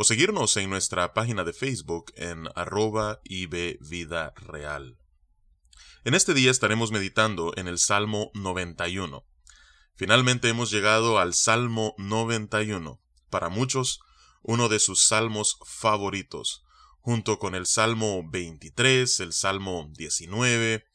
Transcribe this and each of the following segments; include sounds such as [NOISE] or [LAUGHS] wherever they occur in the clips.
o seguirnos en nuestra página de Facebook en arroba Vida Real. En este día estaremos meditando en el Salmo 91. Finalmente hemos llegado al Salmo 91, para muchos uno de sus salmos favoritos, junto con el Salmo 23, el Salmo 19,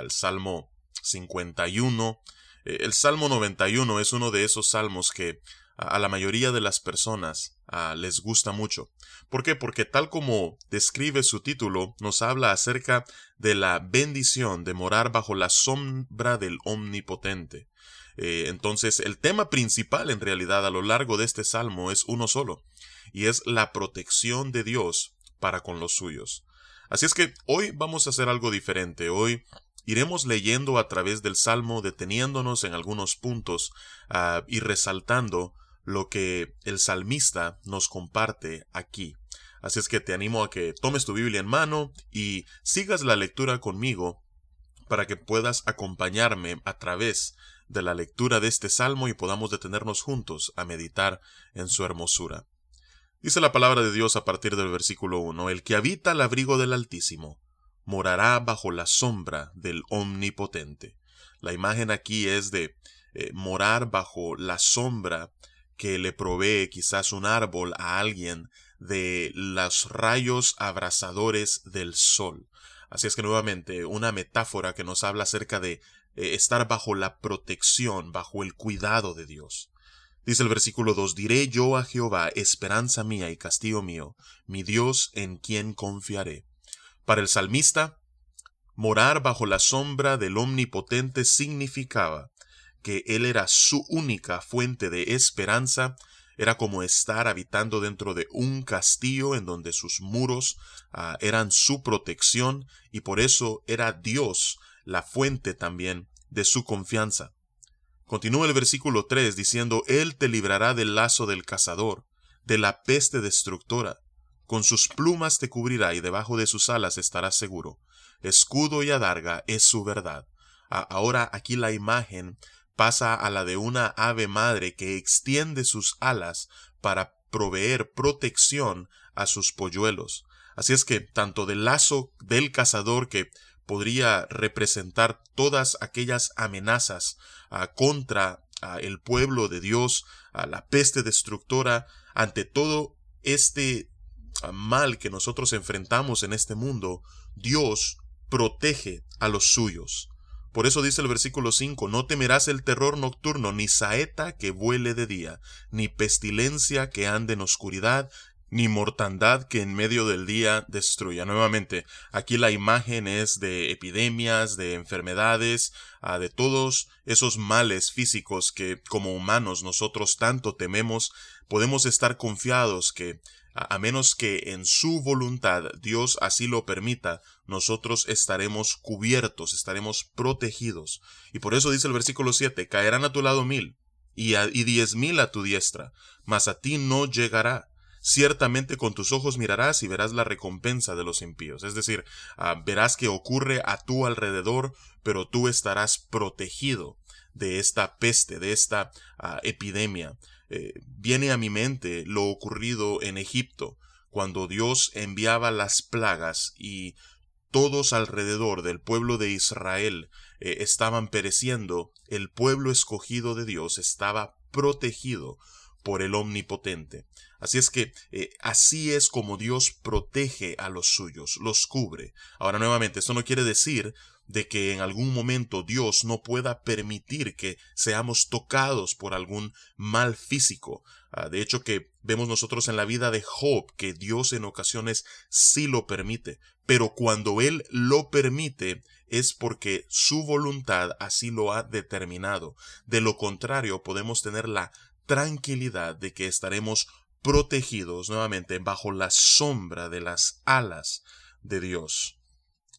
el Salmo 51. Eh, el Salmo 91 es uno de esos salmos que a la mayoría de las personas les gusta mucho. ¿Por qué? Porque tal como describe su título, nos habla acerca de la bendición de morar bajo la sombra del Omnipotente. Eh, entonces, el tema principal en realidad a lo largo de este salmo es uno solo, y es la protección de Dios para con los suyos. Así es que hoy vamos a hacer algo diferente. Hoy iremos leyendo a través del salmo, deteniéndonos en algunos puntos ah, y resaltando lo que el salmista nos comparte aquí. Así es que te animo a que tomes tu Biblia en mano y sigas la lectura conmigo para que puedas acompañarme a través de la lectura de este salmo y podamos detenernos juntos a meditar en su hermosura. Dice la palabra de Dios a partir del versículo 1, El que habita al abrigo del Altísimo, morará bajo la sombra del Omnipotente. La imagen aquí es de eh, morar bajo la sombra que le provee quizás un árbol a alguien de los rayos abrasadores del sol. Así es que nuevamente una metáfora que nos habla acerca de eh, estar bajo la protección, bajo el cuidado de Dios. Dice el versículo 2, diré yo a Jehová, esperanza mía y castillo mío, mi Dios en quien confiaré. Para el salmista, morar bajo la sombra del Omnipotente significaba que Él era su única fuente de esperanza, era como estar habitando dentro de un castillo en donde sus muros ah, eran su protección y por eso era Dios la fuente también de su confianza. Continúa el versículo 3 diciendo, Él te librará del lazo del cazador, de la peste destructora. Con sus plumas te cubrirá y debajo de sus alas estarás seguro. Escudo y adarga es su verdad. ahora aquí la imagen pasa a la de una ave madre que extiende sus alas para proveer protección a sus polluelos. Así es que tanto del lazo del cazador que podría representar todas aquellas amenazas ah, contra ah, el pueblo de Dios, a la peste destructora, ante todo este ah, mal que nosotros enfrentamos en este mundo, Dios protege a los suyos. Por eso dice el versículo 5, no temerás el terror nocturno, ni saeta que vuele de día, ni pestilencia que ande en oscuridad, ni mortandad que en medio del día destruya. Nuevamente, aquí la imagen es de epidemias, de enfermedades, ah, de todos esos males físicos que como humanos nosotros tanto tememos, podemos estar confiados que a menos que en su voluntad Dios así lo permita, nosotros estaremos cubiertos, estaremos protegidos. Y por eso dice el versículo 7, caerán a tu lado mil y, y diez mil a tu diestra, mas a ti no llegará. Ciertamente con tus ojos mirarás y verás la recompensa de los impíos. Es decir, ah, verás que ocurre a tu alrededor, pero tú estarás protegido de esta peste, de esta ah, epidemia. Eh, viene a mi mente lo ocurrido en Egipto, cuando Dios enviaba las plagas y todos alrededor del pueblo de Israel eh, estaban pereciendo, el pueblo escogido de Dios estaba protegido por el Omnipotente. Así es que eh, así es como Dios protege a los suyos, los cubre. Ahora nuevamente, esto no quiere decir de que en algún momento Dios no pueda permitir que seamos tocados por algún mal físico. Ah, de hecho que vemos nosotros en la vida de Job que Dios en ocasiones sí lo permite, pero cuando Él lo permite es porque su voluntad así lo ha determinado. De lo contrario podemos tener la tranquilidad de que estaremos protegidos nuevamente bajo la sombra de las alas de Dios.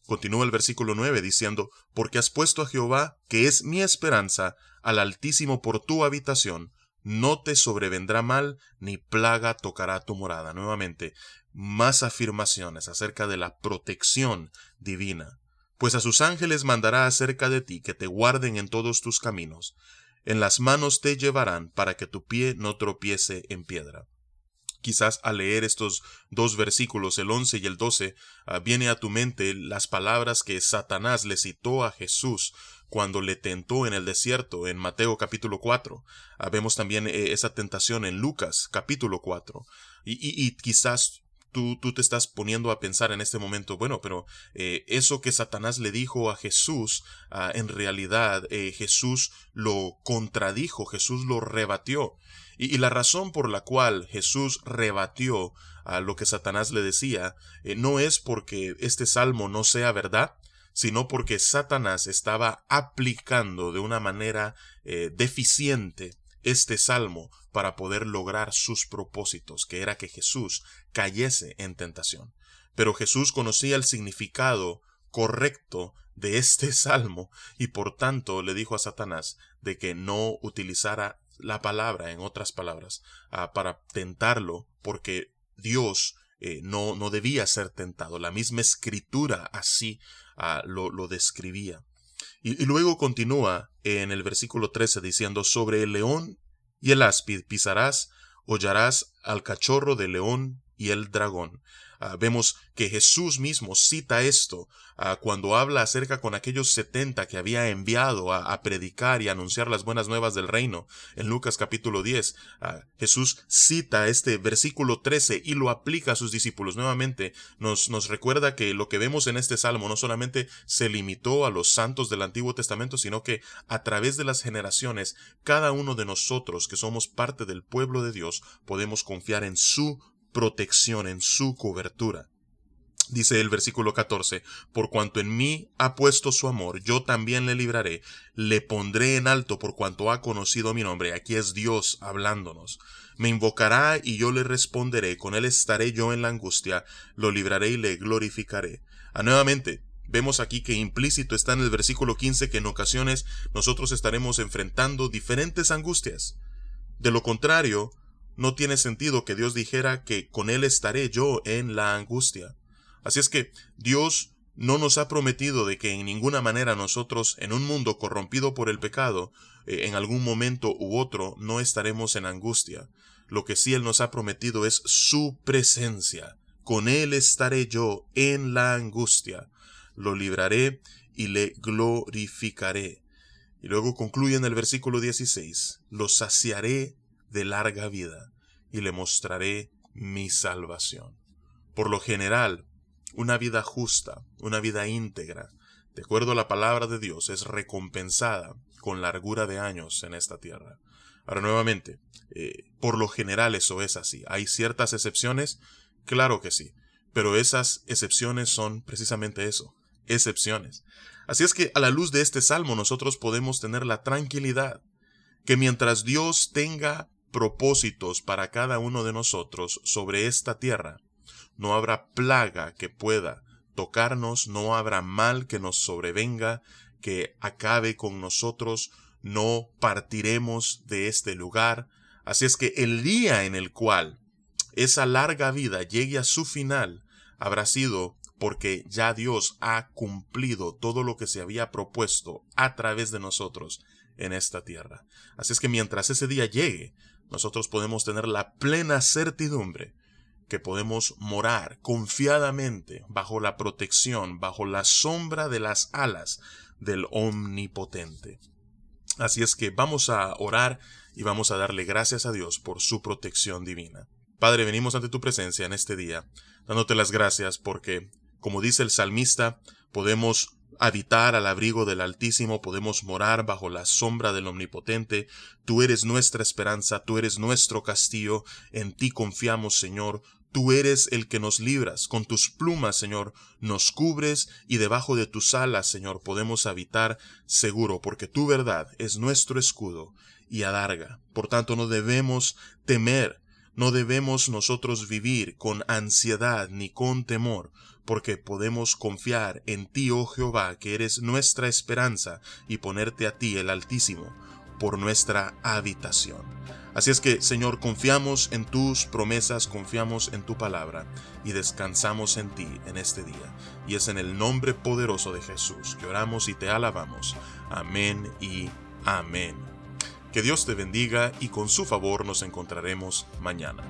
Continúa el versículo 9 diciendo, Porque has puesto a Jehová, que es mi esperanza, al Altísimo por tu habitación, no te sobrevendrá mal, ni plaga tocará tu morada. Nuevamente, más afirmaciones acerca de la protección divina. Pues a sus ángeles mandará acerca de ti que te guarden en todos tus caminos. En las manos te llevarán para que tu pie no tropiece en piedra quizás al leer estos dos versículos, el 11 y el 12, ah, viene a tu mente las palabras que Satanás le citó a Jesús cuando le tentó en el desierto en Mateo capítulo 4. Ah, vemos también eh, esa tentación en Lucas capítulo 4. Y, quizás Tú, tú, te estás poniendo a pensar en este momento, bueno, pero eh, eso que Satanás le dijo a Jesús, ah, en realidad eh, Jesús lo contradijo, Jesús lo rebatió. Y, la razón por la cual Jesús rebatió a lo que Satanás le decía eh, no es porque este salmo no sea verdad, sino porque Satanás estaba aplicando de una manera deficiente este salmo para poder lograr sus propósitos, que era que Jesús cayese en tentación. Pero Jesús conocía el significado correcto de este [LAUGHS] salmo y por tanto le dijo a Satanás de que no utilizara la palabra, en otras palabras, ah, para tentarlo, porque Dios eh, no, no, debía ser tentado. La misma escritura así ah, lo, lo, describía. Y, luego continúa en el versículo 13 diciendo, sobre el león y el áspid pisarás, hollarás al cachorro del león y el dragón. Ah, vemos que Jesús mismo cita esto ah, cuando habla acerca con aquellos setenta que había enviado a, predicar y anunciar las buenas nuevas del reino. En Lucas capítulo 10, ah, Jesús cita este versículo 13 y lo aplica a sus discípulos. Nuevamente nos, nos recuerda que lo que vemos en este salmo no solamente se limitó a los santos del Antiguo Testamento, sino que a través de las generaciones, cada uno de nosotros que somos parte del pueblo de Dios, podemos confiar en su protección, en su cobertura. Dice el versículo 14, por cuanto en mí ha puesto su amor, yo también le libraré, le pondré en alto por cuanto ha conocido mi nombre. Aquí es Dios hablándonos. Me invocará y yo le responderé, con él estaré yo en la angustia, lo libraré y le glorificaré. Ah, nuevamente, vemos aquí que implícito está en el versículo 15 que en ocasiones nosotros estaremos enfrentando diferentes angustias. De lo contrario, no tiene sentido que Dios dijera que con Él estaré yo en la angustia. Así es que Dios no nos ha prometido de que en ninguna manera nosotros, en un mundo corrompido por el pecado, eh, en algún momento u otro no estaremos en angustia. Lo que sí Él nos ha prometido es su presencia. Con Él estaré yo en la angustia. Lo libraré y le glorificaré. Y luego concluye en el versículo 16, lo saciaré de larga vida, y le mostraré mi salvación. Por lo general, una vida justa, una vida íntegra, de acuerdo a la palabra de Dios, es recompensada con largura de años en esta tierra. Ahora nuevamente, eh, por lo general eso es así. ¿Hay ciertas excepciones? Claro que sí, pero esas excepciones son precisamente eso, excepciones. Así es que a la luz de este salmo nosotros podemos tener la tranquilidad que mientras Dios tenga propósitos para cada uno de nosotros sobre esta tierra. No habrá plaga que pueda tocarnos, no habrá mal que nos sobrevenga, que acabe con nosotros, no partiremos de este lugar. Así es que el día en el cual esa larga vida llegue a su final habrá sido porque ya Dios ha cumplido todo lo que se había propuesto a través de nosotros en esta tierra. Así es que mientras ese día llegue, nosotros podemos tener la plena certidumbre que podemos morar confiadamente bajo la protección, bajo la sombra de las alas del Omnipotente. Así es que vamos a orar y vamos a darle gracias a Dios por su protección divina. Padre, venimos ante tu presencia en este día, dándote las gracias porque, como dice el salmista, podemos habitar al abrigo del Altísimo, podemos morar bajo la sombra del Omnipotente. Tú eres nuestra esperanza, tú eres nuestro castillo, en ti confiamos, Señor. Tú eres el que nos libras, con tus plumas, Señor, nos cubres y debajo de tus alas, Señor, podemos habitar seguro, porque tu verdad es nuestro escudo y adarga. Por tanto, no debemos temer No debemos nosotros vivir con ansiedad ni con temor, porque podemos confiar en ti, oh Jehová, que eres nuestra esperanza, y ponerte a ti, el Altísimo, por nuestra habitación. Así es que, Señor, confiamos en tus promesas, confiamos en tu palabra y descansamos en ti en este día. Y es en el nombre poderoso de Jesús que oramos y te alabamos. Amén y amén. Que Dios te bendiga y con su favor nos encontraremos mañana.